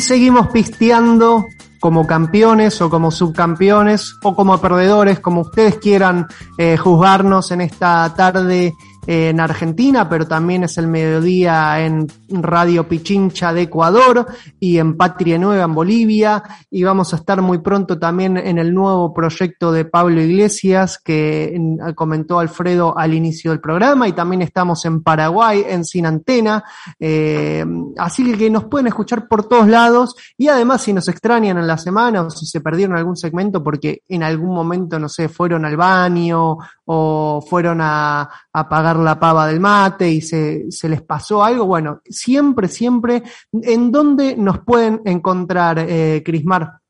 Seguimos pisteando como campeones o como subcampeones o como perdedores, como ustedes quieran eh, juzgarnos en esta tarde en Argentina, pero también es el mediodía en Radio Pichincha de Ecuador y en Patria Nueva en Bolivia. Y vamos a estar muy pronto también en el nuevo proyecto de Pablo Iglesias que comentó Alfredo al inicio del programa. Y también estamos en Paraguay, en Sin Antena. Eh, así que nos pueden escuchar por todos lados. Y además, si nos extrañan en la semana o si se perdieron algún segmento porque en algún momento, no sé, fueron al baño o fueron a, a pagar la pava del mate y se, se, les pasó algo, bueno, siempre, siempre, ¿en dónde nos pueden encontrar, eh, Crismar?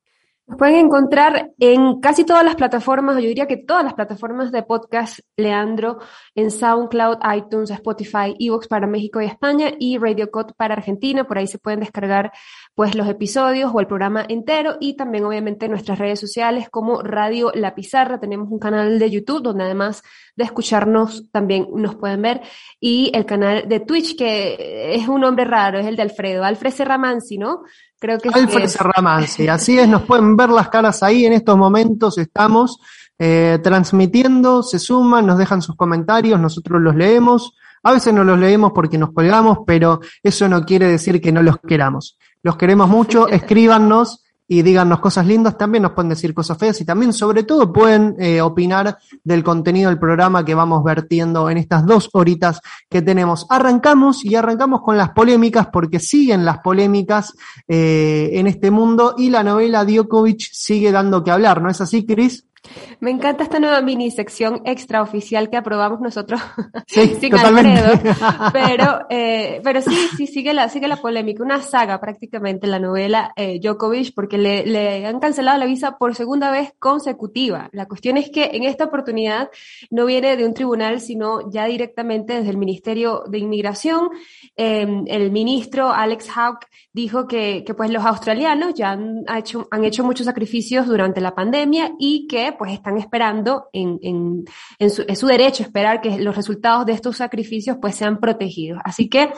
Nos pueden encontrar en casi todas las plataformas, yo diría que todas las plataformas de podcast, Leandro, en SoundCloud, iTunes, Spotify, Evox para México y España y Radio Code para Argentina. Por ahí se pueden descargar pues los episodios o el programa entero y también obviamente nuestras redes sociales como Radio La Pizarra. Tenemos un canal de YouTube donde además de escucharnos también nos pueden ver y el canal de Twitch que es un nombre raro, es el de Alfredo, Alfred Serramansi, ¿no? Creo que Alfred es... Serramansi, así es, nos pueden ver las caras ahí en estos momentos, estamos eh, transmitiendo, se suman, nos dejan sus comentarios, nosotros los leemos. A veces no los leemos porque nos colgamos, pero eso no quiere decir que no los queramos. Los queremos mucho, escríbanos y díganos cosas lindas, también nos pueden decir cosas feas y también sobre todo pueden eh, opinar del contenido del programa que vamos vertiendo en estas dos horitas que tenemos. Arrancamos y arrancamos con las polémicas porque siguen las polémicas eh, en este mundo y la novela Djokovic sigue dando que hablar, ¿no es así, Cris? Me encanta esta nueva mini sección extraoficial que aprobamos nosotros sí, sin Alfredo. Pero, eh, pero sí, sí, sigue la, sigue la polémica. Una saga prácticamente la novela eh, Djokovic porque le, le han cancelado la visa por segunda vez consecutiva. La cuestión es que en esta oportunidad no viene de un tribunal, sino ya directamente desde el Ministerio de Inmigración. Eh, el ministro Alex Hawke dijo que, que pues los australianos ya han hecho, han hecho muchos sacrificios durante la pandemia y que pues están esperando en, en, su, es su derecho esperar que los resultados de estos sacrificios pues sean protegidos. Así que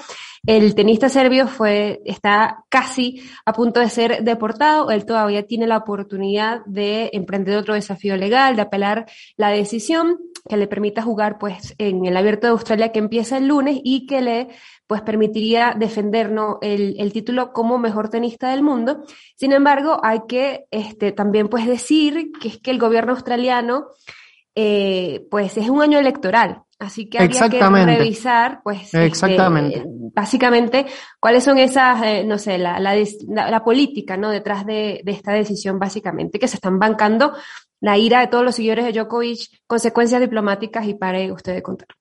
el tenista serbio fue, está casi a punto de ser deportado. Él todavía tiene la oportunidad de emprender otro desafío legal, de apelar la decisión que le permita jugar pues en el abierto de Australia que empieza el lunes y que le pues permitiría defendernos el, el, título como mejor tenista del mundo. Sin embargo, hay que este, también pues decir que es que el gobierno australiano eh, pues es un año electoral. Así que habría que revisar, pues, este, Exactamente. básicamente, cuáles son esas, eh, no sé, la, la, la, política, ¿no? Detrás de, de, esta decisión, básicamente, que se están bancando la ira de todos los seguidores de Djokovic, consecuencias diplomáticas y pare usted de contar.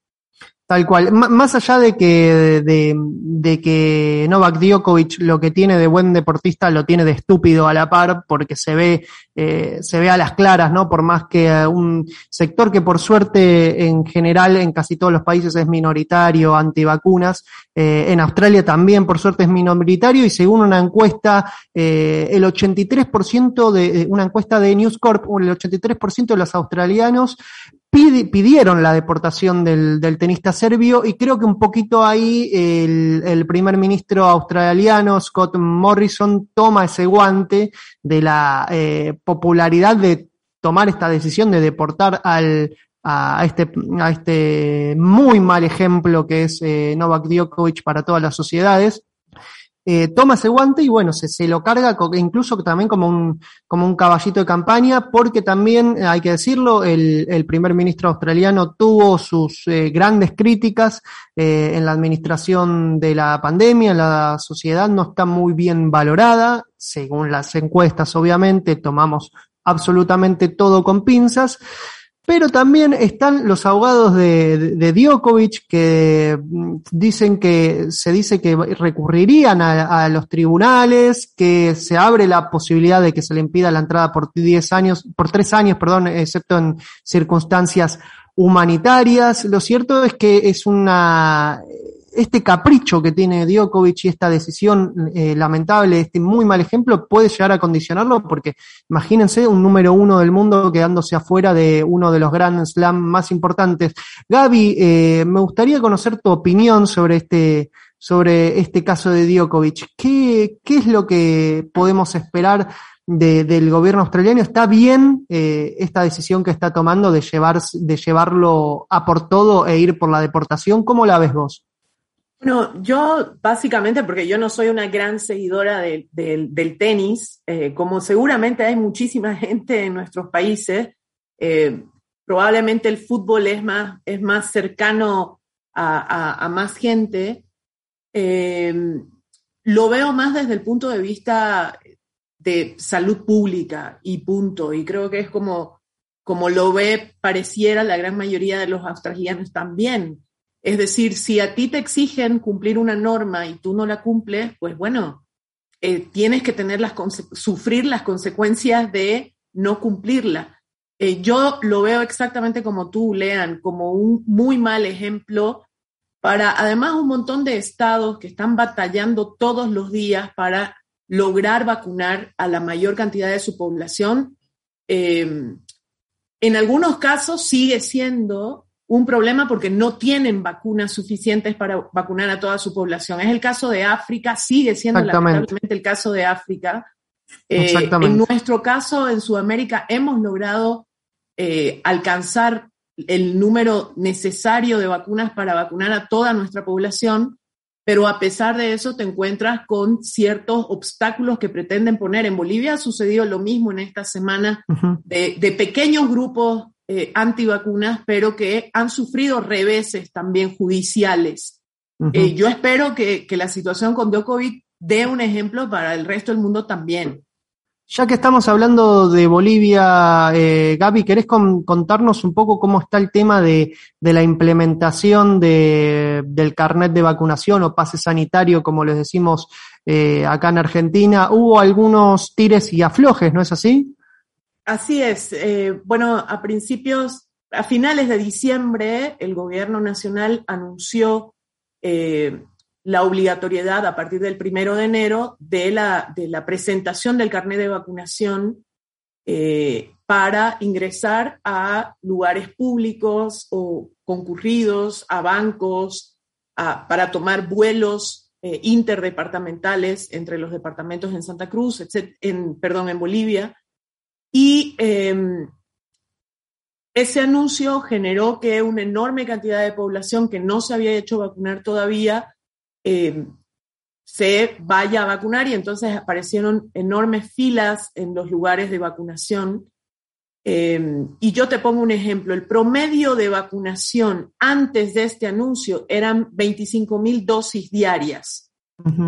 Tal cual. Más allá de que, de, de, que Novak Djokovic lo que tiene de buen deportista lo tiene de estúpido a la par, porque se ve, eh, se ve a las claras, ¿no? Por más que un sector que por suerte en general en casi todos los países es minoritario, antivacunas, eh, en Australia también por suerte es minoritario y según una encuesta, eh, el 83% de, una encuesta de News Corp, el 83% de los australianos pidieron la deportación del, del, tenista serbio y creo que un poquito ahí el, el, primer ministro australiano, Scott Morrison, toma ese guante de la eh, popularidad de tomar esta decisión de deportar al, a este, a este muy mal ejemplo que es eh, Novak Djokovic para todas las sociedades eh, toma ese guante y bueno, se, lo carga incluso también como un, como un caballito de campaña, porque también, eh, hay que decirlo, el, el primer ministro australiano tuvo sus eh, grandes críticas en la administración de la pandemia, la sociedad no está muy bien valorada, según las encuestas obviamente, tomamos absolutamente todo con pinzas. Pero también están los abogados de, de, Djokovic que mm, dicen que se dice que recurrirían a, a, los tribunales, que se abre la posibilidad de que se le impida la entrada por 10 años, por 3 años, perdón, excepto en circunstancias humanitarias. Lo cierto es que es una este capricho que tiene Djokovic y esta decisión eh, lamentable, este muy mal ejemplo, puede llegar a condicionarlo porque imagínense un número uno del mundo quedándose afuera de uno de los Grand Slam más importantes. Gaby, eh, me gustaría conocer tu opinión sobre este, sobre este caso de Djokovic. ¿Qué, qué es lo que podemos esperar del gobierno australiano? ¿Está bien eh, esta decisión que está tomando de, llevar, de llevarlo a por todo e ir por la deportación? ¿Cómo la ves vos? Bueno, yo básicamente, porque yo no soy una gran seguidora del tenis, eh, como seguramente hay muchísima gente en nuestros países, eh, probablemente el fútbol es más, es más cercano a, más gente. Eh, lo veo más desde el punto de vista de salud pública y punto. Y creo que es como, como lo ve, pareciera la gran mayoría de los australianos también. Es decir, si a ti te exigen cumplir una norma y tú no la cumples, pues bueno, eh, tienes que tener las sufrir las consecuencias de no cumplirla. Eh, yo lo veo exactamente como tú, Lean, como un muy mal ejemplo para además un montón de estados que están batallando todos los días para lograr vacunar a la mayor cantidad de su población. Eh, en algunos casos sigue siendo un problema porque no tienen vacunas suficientes para vacunar a toda su población. Es el caso de África, sigue siendo lamentablemente el caso de África. Eh, en nuestro caso, en Sudamérica, hemos logrado eh, alcanzar el número necesario de vacunas para vacunar a toda nuestra población, pero a pesar de eso te encuentras con ciertos obstáculos que pretenden poner. En Bolivia ha sucedido lo mismo en esta semana de, pequeños grupos eh, antivacunas, pero que han sufrido reveses también judiciales. Eh, yo espero que, que, la situación con Djokovic dé un ejemplo para el resto del mundo también. Ya que estamos hablando de Bolivia, eh, Gaby, ¿querés contarnos un poco cómo está el tema de, la implementación del carnet de vacunación o pase sanitario, como les decimos acá en Argentina? Hubo algunos tires y aflojes, ¿no es así? Así es. Eh, bueno, a principios, a finales de diciembre, el gobierno nacional anunció eh, la obligatoriedad a partir del primero de enero de la, de la presentación del carnet de vacunación eh, para ingresar a lugares públicos o concurridos, a bancos, para tomar vuelos interdepartamentales entre los departamentos en Santa Cruz, en, perdón, en Bolivia. Y em, ese anuncio generó que una enorme cantidad de población que no se había hecho vacunar todavía eh, se vaya a vacunar y entonces aparecieron enormes filas en los lugares de vacunación. Eh, y yo te pongo un ejemplo, el promedio de vacunación antes de este anuncio eran 25 mil dosis diarias.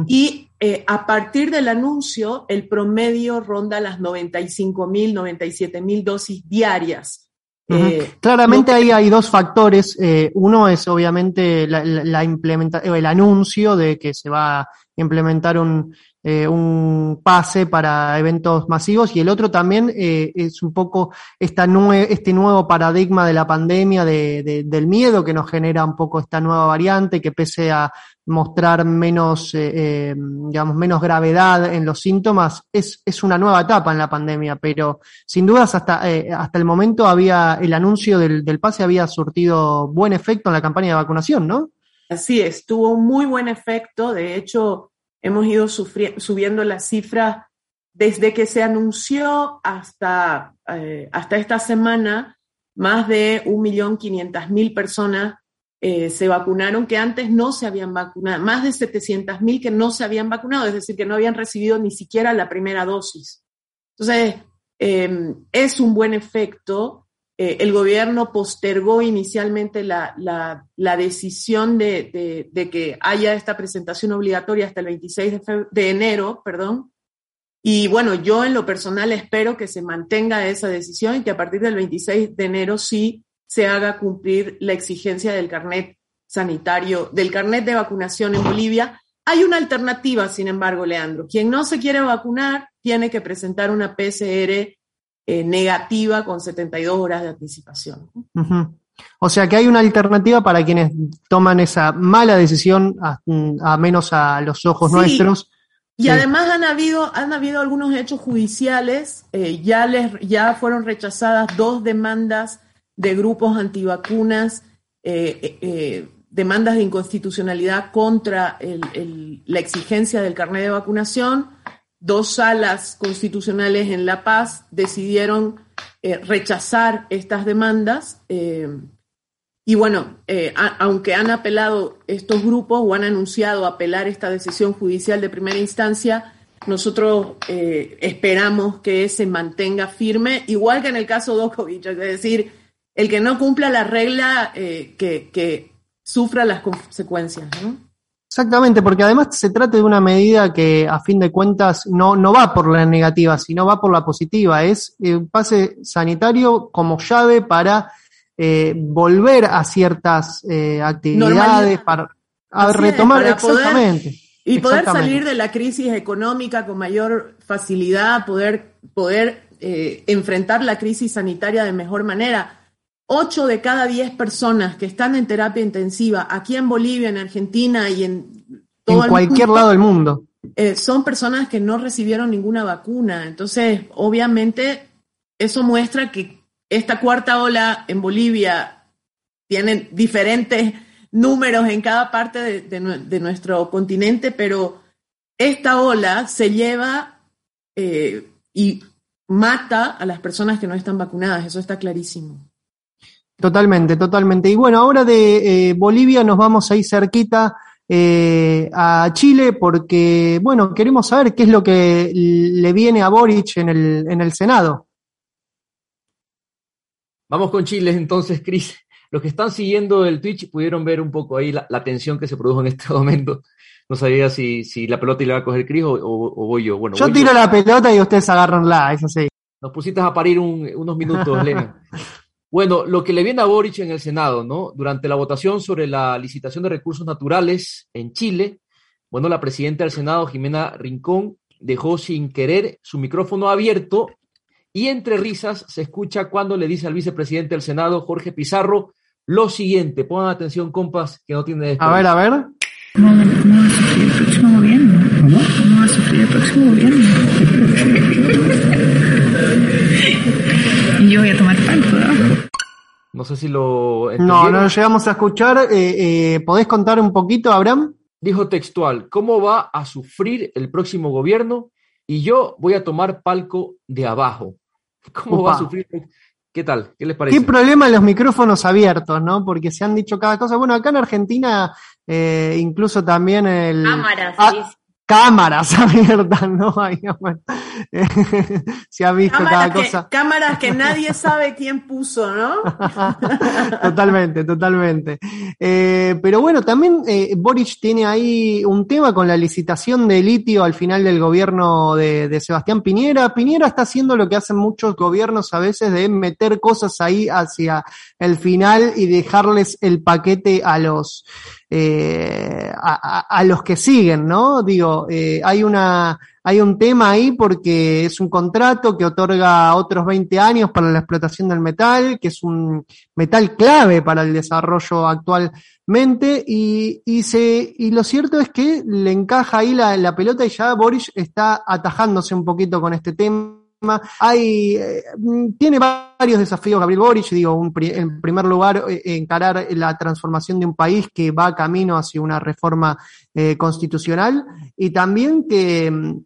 Y eh, a partir del anuncio, el promedio ronda las 95 mil, 97 mil dosis diarias. Eh, Claramente ahí hay dos factores. Eh, uno es obviamente la, la, el anuncio de que se va a implementar un, eh, un pase para eventos masivos y el otro también eh, es un poco esta este nuevo paradigma de la pandemia, de, del miedo que nos genera un poco esta nueva variante que pese a mostrar menos, eh, digamos, menos gravedad en los síntomas, es, es una nueva etapa en la pandemia, pero sin dudas hasta, hasta el momento había, el anuncio del, del pase había surtido buen efecto en la campaña de vacunación, ¿no? Así es, tuvo muy buen efecto. De hecho, hemos ido subiendo las cifras desde que se anunció hasta, eh, hasta esta semana, más de 1.500.000 personas eh, se vacunaron que antes no se habían vacunado, más de 700.000 que no se habían vacunado, es decir, que no habían recibido ni siquiera la primera dosis. Entonces, eh, es un buen efecto eh, el gobierno postergó inicialmente la, decisión de, que haya esta presentación obligatoria hasta el 26 de, enero, perdón. Y bueno, yo en lo personal espero que se mantenga esa decisión y que a partir del 26 de enero sí se haga cumplir la exigencia del carnet sanitario, del carnet de vacunación en Bolivia. Hay una alternativa, sin embargo, Leandro. Quien no se quiere vacunar tiene que presentar una PCR eh, negativa con 72 horas de anticipación. O sea que hay una alternativa para quienes toman esa mala decisión, a, menos a los ojos nuestros. Y además han habido, han habido algunos hechos judiciales, eh, ya, les, ya fueron rechazadas dos demandas de grupos antivacunas, eh, demandas de inconstitucionalidad contra la exigencia del carnet de vacunación. Dos salas constitucionales en La Paz decidieron eh, rechazar estas demandas. Eh, y bueno, aunque han apelado estos grupos o han anunciado apelar esta decisión judicial de primera instancia, nosotros esperamos que se mantenga firme, igual que en el caso Djokovic, es decir, el que no cumpla la regla que, que sufra las consecuencias. ¿no? Exactamente, porque además se trata de una medida que a fin de cuentas no, no va por la negativa, sino va por la positiva. Es un pase sanitario como llave para eh, volver a ciertas eh, actividades, para retomar exactamente. y poder salir de la crisis económica con mayor facilidad, poder, poder eh, enfrentar la crisis sanitaria de mejor manera 8 de cada 10 personas que están en terapia intensiva aquí en Bolivia, en Argentina y en todo en cualquier lado del mundo eh, son personas que no recibieron ninguna vacuna. Entonces, obviamente, eso muestra que esta cuarta ola en Bolivia tiene diferentes números en cada parte de, nuestro continente, pero esta ola se lleva eh, y mata a las personas que no están vacunadas, eso está clarísimo. Totalmente, totalmente. Y bueno, ahora de eh, Bolivia nos vamos a ir cerquita eh, a Chile porque, bueno, queremos saber qué es lo que le viene a Boric en el, en el Senado. Vamos con Chile entonces, Cris. Los que están siguiendo el Twitch pudieron ver un poco ahí la, tensión que se produjo en este momento. No sabía si, si la pelota iba a coger Cris o, o, voy yo. Bueno, yo tiro la pelota y ustedes agarran la, eso sí. Nos pusiste a parir unos minutos, Lena. Bueno, lo que le viene a Boric en el Senado, ¿no? Durante la votación sobre la licitación de recursos naturales en Chile, bueno, la presidenta del Senado, Jimena Rincón, dejó sin querer su micrófono abierto y entre risas se escucha cuando le dice al vicepresidente del Senado, Jorge Pizarro, lo siguiente. Pongan atención, compas, que no tiene... A ver, a ver. ¿Cómo, va a sufrir el próximo gobierno? ¿Cómo? ¿Cómo va a sufrir el próximo gobierno? Yo voy a tomar palco No sé si lo. No, no lo llegamos a escuchar. Eh, eh, ¿Podés contar un poquito, Abraham? Dijo textual: ¿Cómo va a sufrir el próximo gobierno? Y yo voy a tomar palco de abajo. ¿Cómo va a sufrir? ¿Qué tal? ¿Qué les parece? ¿Qué problema los micrófonos abiertos, no? Porque se han dicho cada cosa. Bueno, acá en Argentina, eh, incluso también el. Cámaras, ah, sí cámaras abiertas, ¿no? se ha visto cada cosa. Cámaras que nadie sabe quién puso, ¿no? totalmente, totalmente. Eh, pero bueno, también eh, Boric tiene ahí un tema con la licitación de litio al final del gobierno de, de, Sebastián Piñera. Piñera está haciendo lo que hacen muchos gobiernos a veces de meter cosas ahí hacia el final y dejarles el paquete a los eh, a, los que siguen, ¿no? Digo, eh, hay una, hay un tema ahí porque es un contrato que otorga otros 20 años para la explotación del metal, que es un metal clave para el desarrollo actualmente, y, y se, y lo cierto es que le encaja ahí la, la pelota y ya Boris está atajándose un poquito con este tema hay, eh, tiene varios desafíos Gabriel Boric, digo, en primer lugar, eh, encarar la transformación de un país que va camino hacia una reforma eh, constitucional y también que,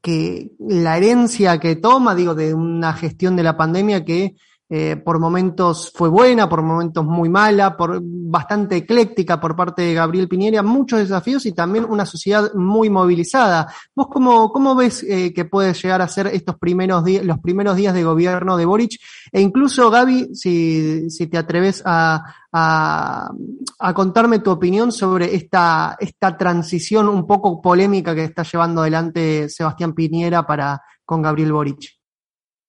que la herencia que toma, digo, de una gestión de la pandemia que eh, por momentos fue buena, por momentos muy mala, por bastante ecléctica por parte de Gabriel Piñera, muchos desafíos y también una sociedad muy movilizada. ¿Vos cómo, cómo ves eh, que puede llegar a ser estos primeros días, los primeros días de gobierno de Boric? E incluso, Gaby, si, si te atreves a, a, a, contarme tu opinión sobre esta, esta transición un poco polémica que está llevando adelante Sebastián Piñera para con Gabriel Boric.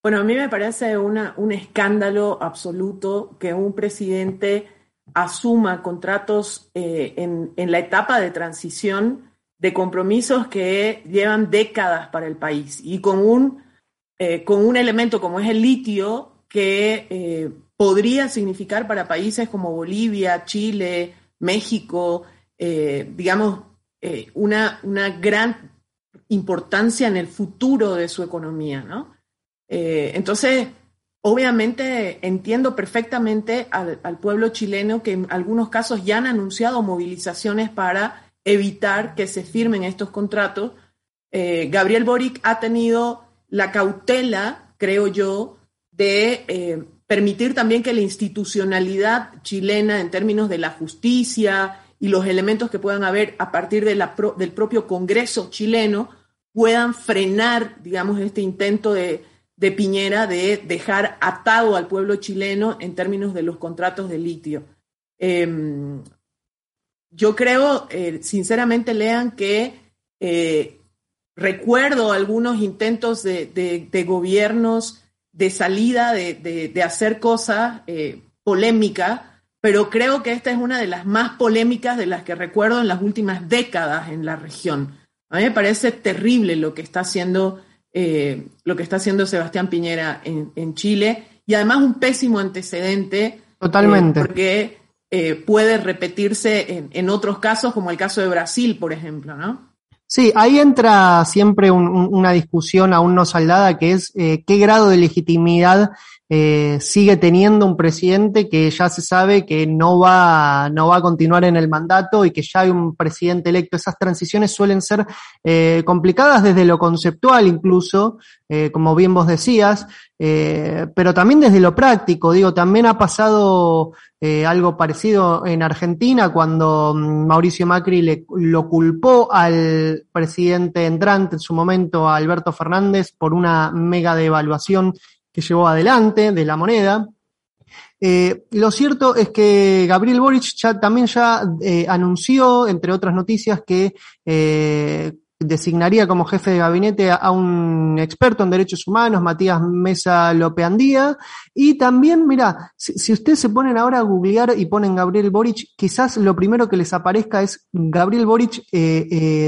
Bueno, a mí me parece un escándalo absoluto que un presidente asuma contratos eh, en, la etapa de transición de compromisos que llevan décadas para el país y con un, eh, con un elemento como es el litio que eh, podría significar para países como Bolivia, Chile, México, digamos, una, una gran importancia en el futuro de su economía, ¿no? Eh, entonces, obviamente entiendo perfectamente al, pueblo chileno que en algunos casos ya han anunciado movilizaciones para evitar que se firmen estos contratos. Eh, Gabriel Boric ha tenido la cautela, creo yo, de eh, permitir también que la institucionalidad chilena en términos de la justicia y los elementos que puedan haber a partir del propio Congreso chileno puedan frenar, digamos, este intento de, de Piñera de dejar atado al pueblo chileno en términos de los contratos de litio. Eh, yo creo, eh, sinceramente, lean que eh, recuerdo algunos intentos de, de, de, gobiernos de salida, de, de hacer cosas eh, polémicas, pero creo que esta es una de las más polémicas de las que recuerdo en las últimas décadas en la región. A mí me parece terrible lo que está haciendo, eh, lo que está haciendo Sebastián Piñera en, en, Chile y además un pésimo antecedente. Totalmente. Eh, porque eh, puede repetirse en, en, otros casos, como el caso de Brasil, por ejemplo, ¿no? Sí, ahí entra siempre un, un, una discusión aún no saldada, que es qué grado de legitimidad eh, sigue teniendo un presidente que ya se sabe que no va, no va a continuar en el mandato y que ya hay un presidente electo. Esas transiciones suelen ser eh, complicadas desde lo conceptual incluso, eh, como bien vos decías, eh, pero también desde lo práctico. Digo, también ha pasado eh, algo parecido en Argentina cuando mm, Mauricio Macri le, lo culpó al presidente entrante en su momento, a Alberto Fernández, por una mega devaluación que llevó adelante de la moneda. Eh, lo cierto es que Gabriel Boric ya, también ya eh, anunció, entre otras noticias, que eh, designaría como jefe de gabinete a, un experto en derechos humanos, Matías Mesa Lopeandía, y también, mira, si, ustedes se ponen ahora a googlear y ponen Gabriel Boric, quizás lo primero que les aparezca es Gabriel Boric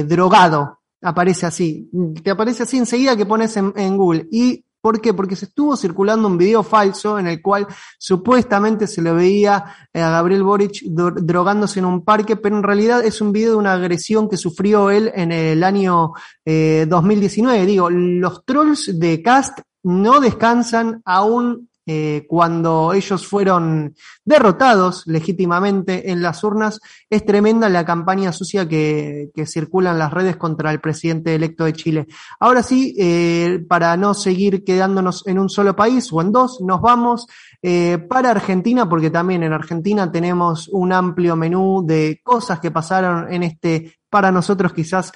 drogado, aparece así, te aparece así enseguida que pones en, en Google, y ¿Por qué? Porque se estuvo circulando un video falso en el cual supuestamente se le veía a Gabriel Boric drogándose en un parque, pero en realidad es un video de una agresión que sufrió él en el año eh, 2019. Digo, los trolls de Cast no descansan aún eh, cuando ellos fueron derrotados legítimamente en las urnas, es tremenda la campaña sucia que, que circula en las redes contra el presidente electo de Chile. Ahora sí, eh, para no seguir quedándonos en un solo país o en dos, nos vamos eh, para Argentina, porque también en Argentina tenemos un amplio menú de cosas que pasaron en este, para nosotros quizás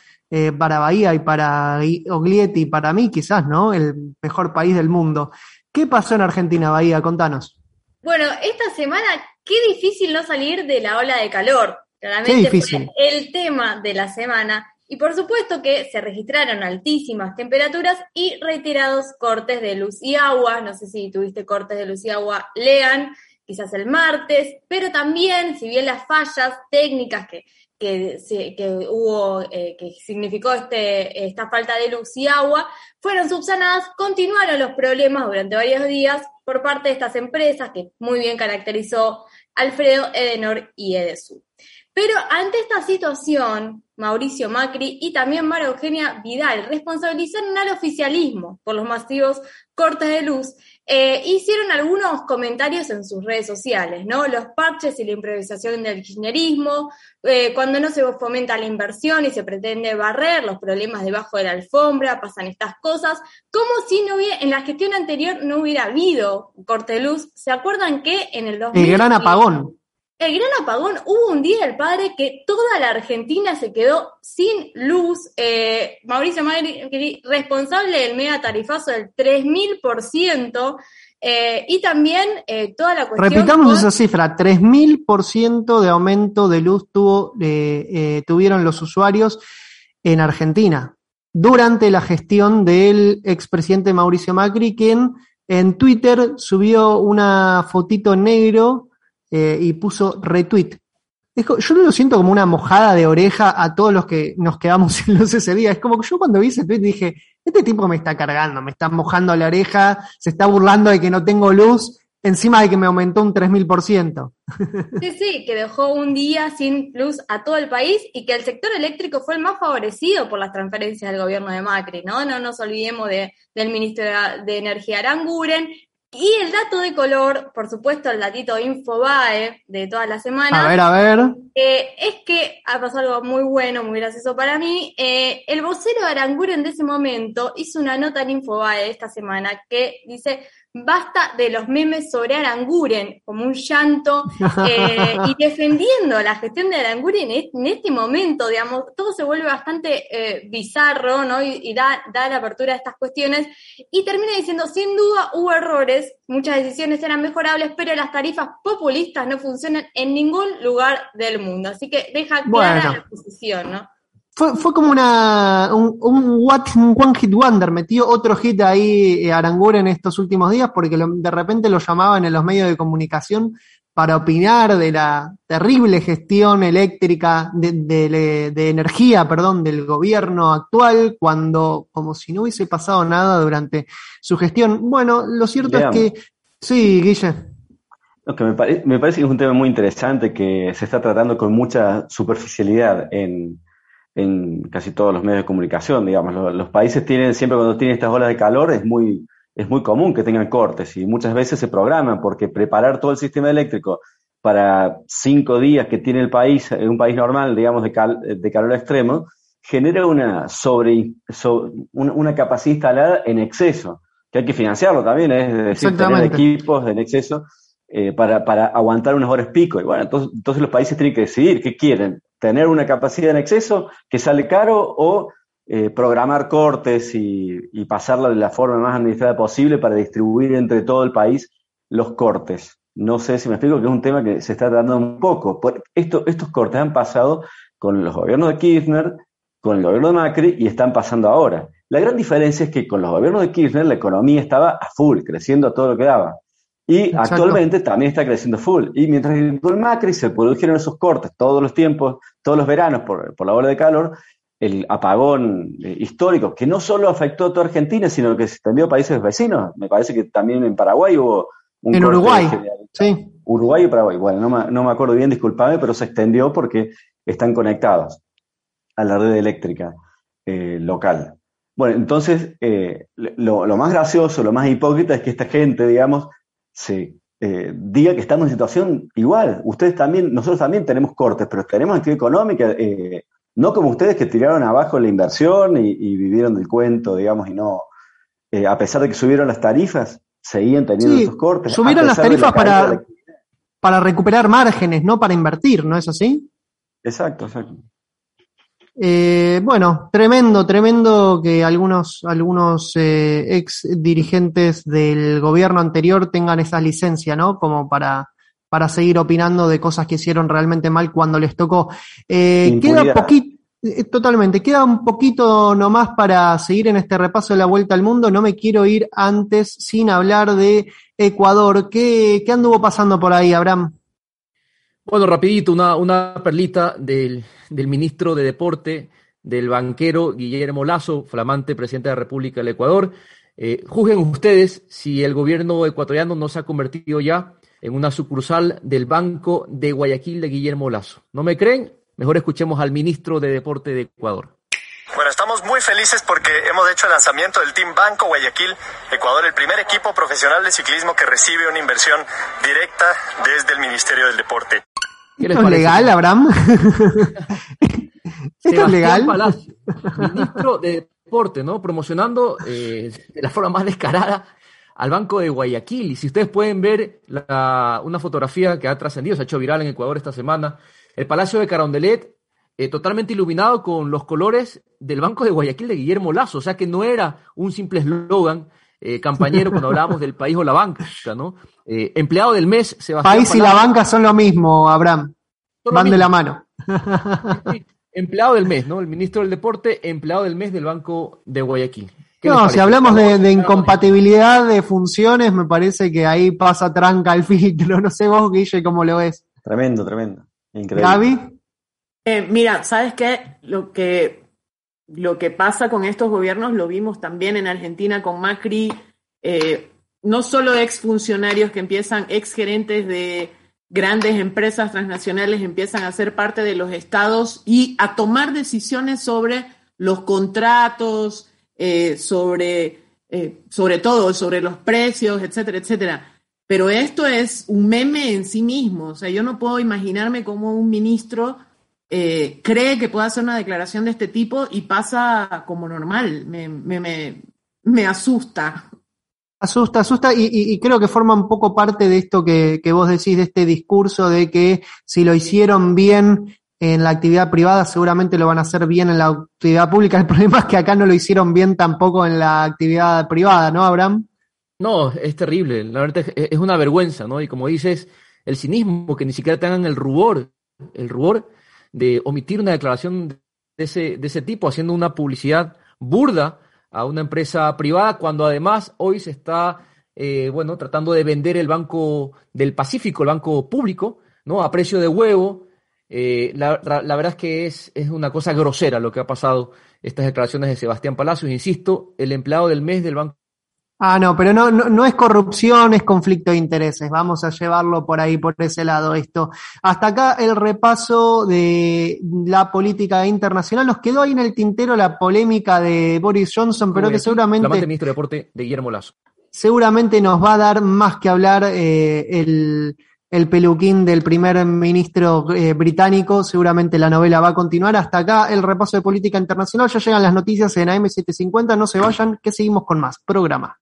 para Bahía y para Oglietti y para mí quizás, ¿no? El mejor país del mundo. ¿Qué pasó en Argentina, Bahía? Contanos. Bueno, esta semana, qué difícil no salir de la ola de calor. Claramente qué difícil. fue el tema de la semana. Y por supuesto que se registraron altísimas temperaturas y retirados cortes de luz y agua. No sé si tuviste cortes de luz y agua, lean, quizás el martes, pero también, si bien las fallas técnicas que, que, hubo, eh, que significó este, esta falta de luz y agua, fueron subsanadas, continuaron los problemas durante varios días por parte de estas empresas que muy bien caracterizó Alfredo, Edenor y Edesur. Pero ante esta situación, Mauricio Macri y también María Eugenia Vidal responsabilizaron al oficialismo por los masivos cortes de luz. Eh, hicieron algunos comentarios en sus redes sociales, ¿no? Los parches y la improvisación del kirchnerismo, eh, cuando no se fomenta la inversión y se pretende barrer los problemas debajo de la alfombra, pasan estas cosas, como si no hubiera, en la gestión anterior no hubiera habido corte de luz. ¿Se acuerdan que en el 2000... El gran apagón. El gran apagón, hubo un día del padre que toda la Argentina se quedó sin luz. Eh, Mauricio Macri, responsable del mega tarifazo del 3000%. Eh, y también eh, toda la cuestión. Repitamos con... esa cifra: 3000% de aumento de luz tuvo, eh, tuvieron los usuarios en Argentina durante la gestión del expresidente Mauricio Macri, quien en Twitter subió una fotito negro eh, y puso retweet. Yo lo siento como una mojada de oreja a todos los que nos quedamos sin luz ese día. Es como que yo cuando vi ese tweet dije, este tipo me está cargando, me está mojando la oreja, se está burlando de que no tengo luz, encima de que me aumentó un 3000%. Sí, sí, que dejó un día sin luz a todo el país y que el sector eléctrico fue el más favorecido por las transferencias del gobierno de Macri, ¿no? No nos olvidemos de, del ministro de Energía Aranguren, Y el dato de color, por supuesto, el datito Infobae de toda la semana. A ver, a ver. Eh, es que ha pasado algo muy bueno, muy gracioso para mí. Eh, el vocero de Aranguren de ese momento hizo una nota en Infobae esta semana que dice, basta de los memes sobre Aranguren, como un llanto, eh, y defendiendo la gestión de Aranguren en este momento, digamos, todo se vuelve bastante eh, bizarro, ¿no? Y, y da, da la apertura a estas cuestiones, y termina diciendo, sin duda hubo errores, muchas decisiones eran mejorables, pero las tarifas populistas no funcionan en ningún lugar del mundo, así que deja clara Bueno. la posición, ¿no? Fue, fue como una, un, un, one hit wonder, metió otro hit ahí eh, Aranguren en estos últimos días porque lo- de repente lo llamaban en los medios de comunicación para opinar de la terrible gestión eléctrica, de, de- de energía, perdón, del gobierno actual, cuando como si no hubiese pasado nada durante su gestión. Bueno, lo cierto Veamos. es que, sí, Guille, Lo que me, pare- me parece que es un tema muy interesante que se está tratando con mucha superficialidad en, en casi todos los medios de comunicación, digamos. Los, los países tienen, siempre cuando tienen estas olas de calor, es muy, es muy común que tengan cortes y muchas veces se programan porque preparar todo el sistema eléctrico para cinco días que tiene el país, en un país normal, digamos, de, cal- de calor extremo, genera una, sobre, so- una, una capacidad instalada en exceso, que hay que financiarlo también, ¿eh? es decir, tener equipos en exceso eh, para, para aguantar unas horas pico. Y bueno, entonces, entonces los países tienen que decidir qué quieren, tener una capacidad en exceso que sale caro o eh, programar cortes y, pasarla de la forma más administrada posible para distribuir entre todo el país los cortes. No sé si me explico, que es un tema que se está tratando un poco. Por esto, estos cortes han pasado con los gobiernos de Kirchner, con el gobierno de Macri y están pasando ahora. La gran diferencia es que con los gobiernos de Kirchner la economía estaba a full, creciendo a todo lo que daba. Y Exacto. actualmente también está creciendo full. Y mientras que con Macri se produjeron esos cortes todos los tiempos, todos los veranos por, por la ola de calor, el apagón eh, histórico, que no solo afectó a toda Argentina, sino que se extendió a países vecinos. Me parece que también en Paraguay hubo un En corte Uruguay. sí. Uruguay y Paraguay. Bueno, no me, no me acuerdo bien, disculpame, pero se extendió porque están conectados a la red eléctrica eh, local. Bueno, entonces, eh, lo, lo más gracioso, lo más hipócrita es que esta gente, digamos, se eh, diga que estamos en situación igual. Ustedes también, nosotros también tenemos cortes, pero tenemos actividad económica, eh, no como ustedes que tiraron abajo la inversión y, y vivieron del cuento, digamos, y no, eh, a pesar de que subieron las tarifas, seguían teniendo Sí, esos cortes. subieron las la tarifas para, para recuperar márgenes, no para invertir, ¿no es así? Exacto, exacto. Eh, bueno, tremendo, tremendo que algunos, algunos eh, ex dirigentes del gobierno anterior tengan esa licencia, ¿no? Como para, para seguir opinando de cosas que hicieron realmente mal cuando les tocó. Eh, queda poquito, eh, totalmente, queda un poquito nomás para seguir en este repaso de la vuelta al mundo. No me quiero ir antes sin hablar de Ecuador. ¿Qué, qué anduvo pasando por ahí, Abraham? Bueno, rapidito, una, una perlita del, del ministro de Deporte, del banquero Guillermo Lazo, flamante presidente de la República del Ecuador. Eh, juzguen ustedes si el gobierno ecuatoriano no se ha convertido ya en una sucursal del Banco de Guayaquil de Guillermo Lazo. ¿No me creen? Mejor escuchemos al ministro de Deporte de Ecuador. Bueno, estamos muy felices porque hemos hecho el lanzamiento del Team Banco Guayaquil, Ecuador, el primer equipo profesional de ciclismo que recibe una inversión directa desde el Ministerio del Deporte. ¿Qué les ¿Esto es legal, Abraham? ¿Esto es legal? Palacio, ministro de Deporte, ¿no? Promocionando eh, de la forma más descarada al Banco de Guayaquil. Y si ustedes pueden ver la- una fotografía que ha trascendido, se ha hecho viral en Ecuador esta semana, el Palacio de Carondelet eh, totalmente iluminado con los colores del Banco de Guayaquil de Guillermo Lazo. O sea que no era un simple eslogan eh, campañero cuando hablábamos del país o la banca, ¿no? Eh, empleado del mes, Sebastián País y la banca son lo mismo, Abraham. Van de la mano. Empleado del mes, ¿no? El ministro del Deporte, empleado del mes del Banco de Guayaquil. ¿Qué les No, si hablamos de, incompatibilidad de funciones, me parece que ahí pasa tranca el filtro. No sé vos, Guille, cómo lo ves. Tremendo, tremendo. Increíble. Gaby, Eh, mira, ¿sabes qué? Lo que, lo que pasa con estos gobiernos lo vimos también en Argentina con Macri, eh, no solo exfuncionarios que empiezan, ex gerentes de grandes empresas transnacionales empiezan a ser parte de los estados y a tomar decisiones sobre los contratos, eh, sobre eh, sobre todo sobre los precios, etcétera, etcétera. Pero esto es un meme en sí mismo. O sea, yo no puedo imaginarme cómo un ministro eh, cree que puede hacer una declaración de este tipo y pasa como normal. Me, me, me, me asusta. Asusta, asusta, y, y, y, creo que forma un poco parte de esto que, que vos decís, de este discurso de que si lo hicieron bien en la actividad privada, seguramente lo van a hacer bien en la actividad pública. El problema es que acá no lo hicieron bien tampoco en la actividad privada, ¿no, Abraham? No, es terrible. La verdad es, es una vergüenza, ¿no? Y como dices, el cinismo, que ni siquiera tengan el rubor, el rubor de omitir una declaración de ese, de ese tipo, haciendo una publicidad burda a una empresa privada, cuando además hoy se está, eh, bueno, tratando de vender el Banco del Pacífico, el Banco Público, ¿no? A precio de huevo. Eh, la, la, verdad es que es, es una cosa grosera lo que ha pasado estas declaraciones de Sebastián Palacios, insisto, el empleado del mes del Banco Ah, no, pero no, no, no, es corrupción, es conflicto de intereses. Vamos a llevarlo por ahí, por ese lado, esto. Hasta acá el repaso de la política internacional. Nos quedó ahí en el tintero la polémica de Boris Johnson, pero que seguramente. La ministro de Deporte de Guillermo Lazo. Seguramente nos va a dar más que hablar eh, el, el peluquín del primer ministro eh, británico. Seguramente la novela va a continuar. Hasta acá el repaso de política internacional. Ya llegan las noticias en AM750. No se vayan, que seguimos con más programa.